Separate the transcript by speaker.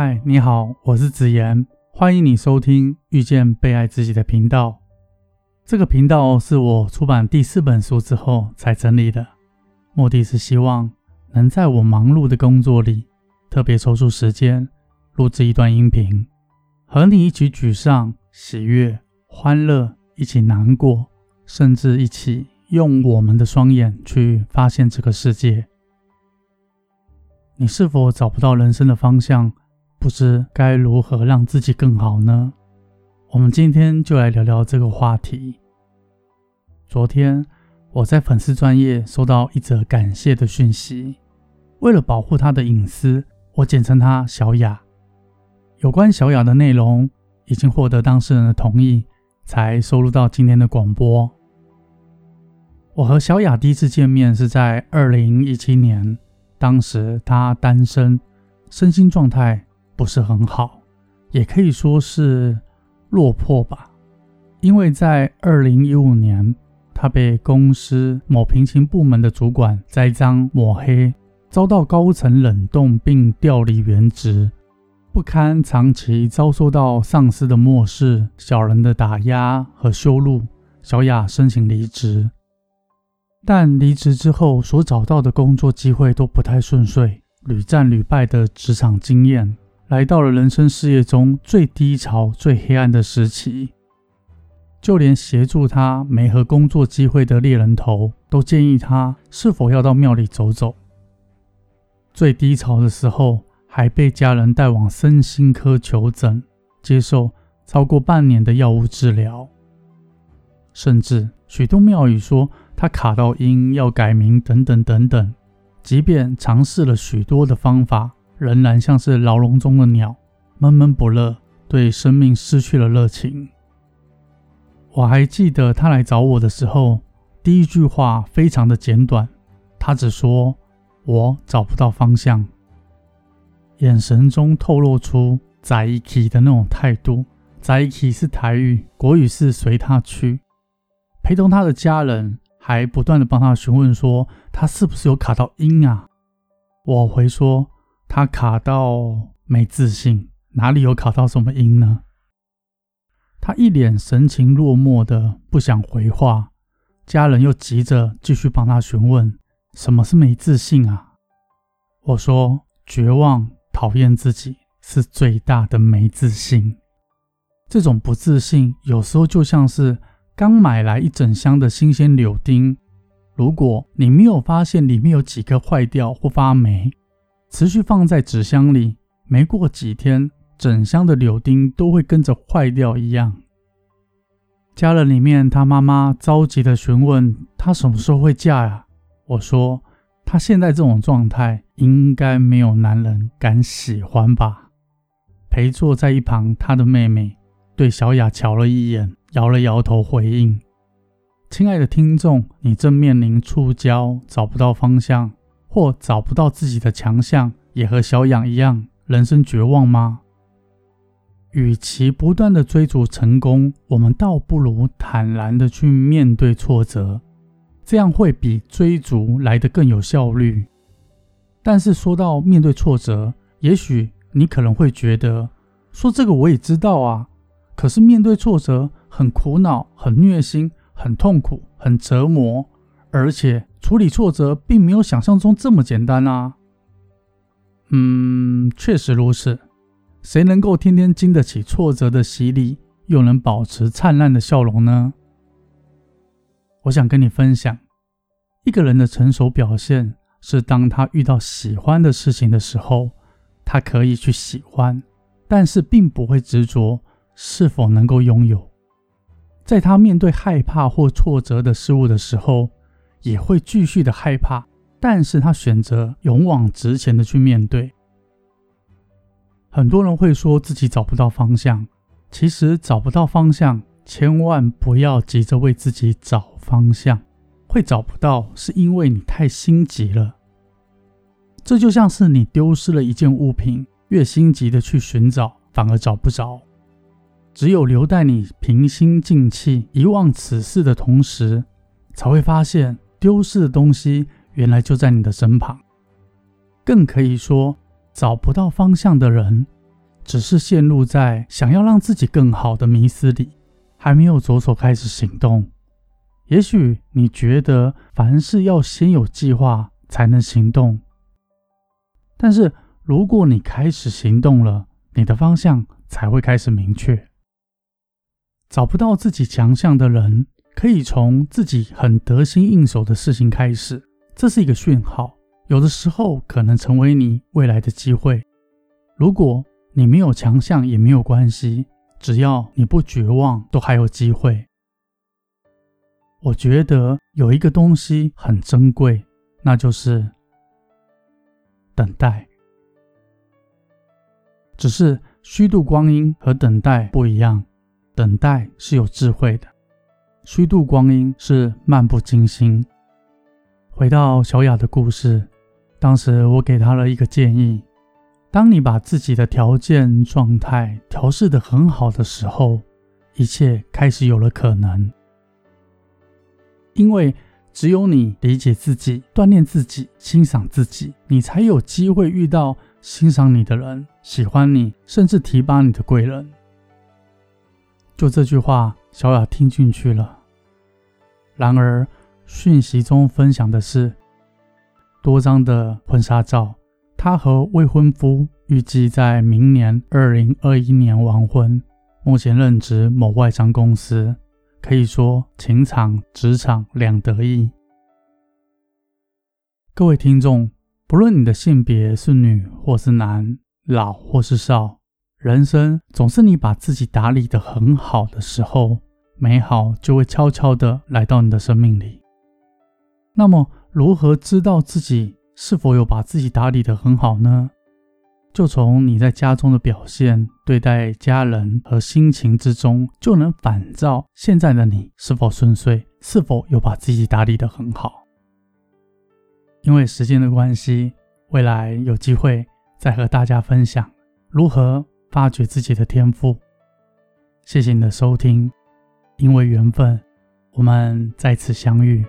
Speaker 1: 嗨，你好，我是子言，欢迎你收听遇见被爱自己的频道。这个频道是我出版第四本书之后才整理的，目的是希望能在我忙碌的工作里，特别抽出时间录制一段音频，和你一起沮丧、喜悦、欢乐，一起难过，甚至一起用我们的双眼去发现这个世界。你是否找不到人生的方向？不知该如何让自己更好呢？我们今天就来聊聊这个话题。昨天我在粉丝专业收到一则感谢的讯息，为了保护他的隐私，我简称他小雅。有关小雅的内容已经获得当事人的同意，才收录到今天的广播。我和小雅第一次见面是在二零一七年。当时她单身，身心状态不是很好，也可以说是落魄吧。因为在二零一五年，他被公司某平行部门的主管栽赃抹黑，遭到高层冷冻并调离原职，不堪长期遭受到上司的漠视、小人的打压和羞辱，小雅申请离职。但离职之后所找到的工作机会都不太顺遂，屡战屡败的职场经验，来到了人生事业中最低潮、最黑暗的时期。就连协助他没和工作机会的猎人头，都建议他是否要到庙里走走。最低潮的时候，还被家人带往身心科求诊，接受超过半年的药物治疗，甚至许多庙宇说。他卡到音要改名等等等等，即便尝试了许多的方法，仍然像是牢笼中的鸟，闷闷不乐，对生命失去了热情。我还记得他来找我的时候，第一句话非常的简短，他只说：“我找不到方向。”眼神中透露出在一起的那种态度。在一起是台语，国语是随他去，陪同他的家人。还不断的帮他询问说他是不是有卡到音啊？我回说他卡到没自信，哪里有卡到什么音呢？他一脸神情落寞的不想回话，家人又急着继续帮他询问什么是没自信啊？我说绝望、讨厌自己是最大的没自信，这种不自信有时候就像是。刚买来一整箱的新鲜柳丁，如果你没有发现里面有几颗坏掉或发霉，持续放在纸箱里，没过几天，整箱的柳丁都会跟着坏掉一样。家人里面，他妈妈着急的询问他什么时候会嫁呀？我说他现在这种状态，应该没有男人敢喜欢吧。陪坐在一旁，他的妹妹对小雅瞧了一眼。摇了摇头回应：“亲爱的听众，你正面临触礁、找不到方向，或找不到自己的强项，也和小养一样，人生绝望吗？与其不断的追逐成功，我们倒不如坦然的去面对挫折，这样会比追逐来得更有效率。但是说到面对挫折，也许你可能会觉得，说这个我也知道啊，可是面对挫折。”很苦恼，很虐心，很痛苦，很折磨，而且处理挫折并没有想象中这么简单啊。嗯，确实如此。谁能够天天经得起挫折的洗礼，又能保持灿烂的笑容呢？我想跟你分享，一个人的成熟表现是，当他遇到喜欢的事情的时候，他可以去喜欢，但是并不会执着是否能够拥有。在他面对害怕或挫折的事物的时候，也会继续的害怕，但是他选择勇往直前的去面对。很多人会说自己找不到方向，其实找不到方向，千万不要急着为自己找方向，会找不到是因为你太心急了。这就像是你丢失了一件物品，越心急的去寻找，反而找不着。只有留待你平心静气、遗忘此事的同时，才会发现丢失的东西原来就在你的身旁。更可以说，找不到方向的人，只是陷入在想要让自己更好的迷思里，还没有着手开始行动。也许你觉得凡事要先有计划才能行动，但是如果你开始行动了，你的方向才会开始明确。找不到自己强项的人，可以从自己很得心应手的事情开始，这是一个讯号，有的时候可能成为你未来的机会。如果你没有强项也没有关系，只要你不绝望，都还有机会。我觉得有一个东西很珍贵，那就是等待。只是虚度光阴和等待不一样。等待是有智慧的，虚度光阴是漫不经心。回到小雅的故事，当时我给她了一个建议：当你把自己的条件状态调试的很好的时候，一切开始有了可能。因为只有你理解自己、锻炼自己、欣赏自己，你才有机会遇到欣赏你的人、喜欢你，甚至提拔你的贵人。就这句话，小雅听进去了。然而，讯息中分享的是多张的婚纱照，她和未婚夫预计在明年二零二一年完婚，目前任职某外商公司，可以说情场、职场两得意。各位听众，不论你的性别是女或是男，老或是少。人生总是你把自己打理的很好的时候，美好就会悄悄的来到你的生命里。那么，如何知道自己是否有把自己打理的很好呢？就从你在家中的表现、对待家人和心情之中，就能反照现在的你是否顺遂，是否有把自己打理的很好。因为时间的关系，未来有机会再和大家分享如何。发掘自己的天赋。谢谢你的收听，因为缘分，我们再次相遇。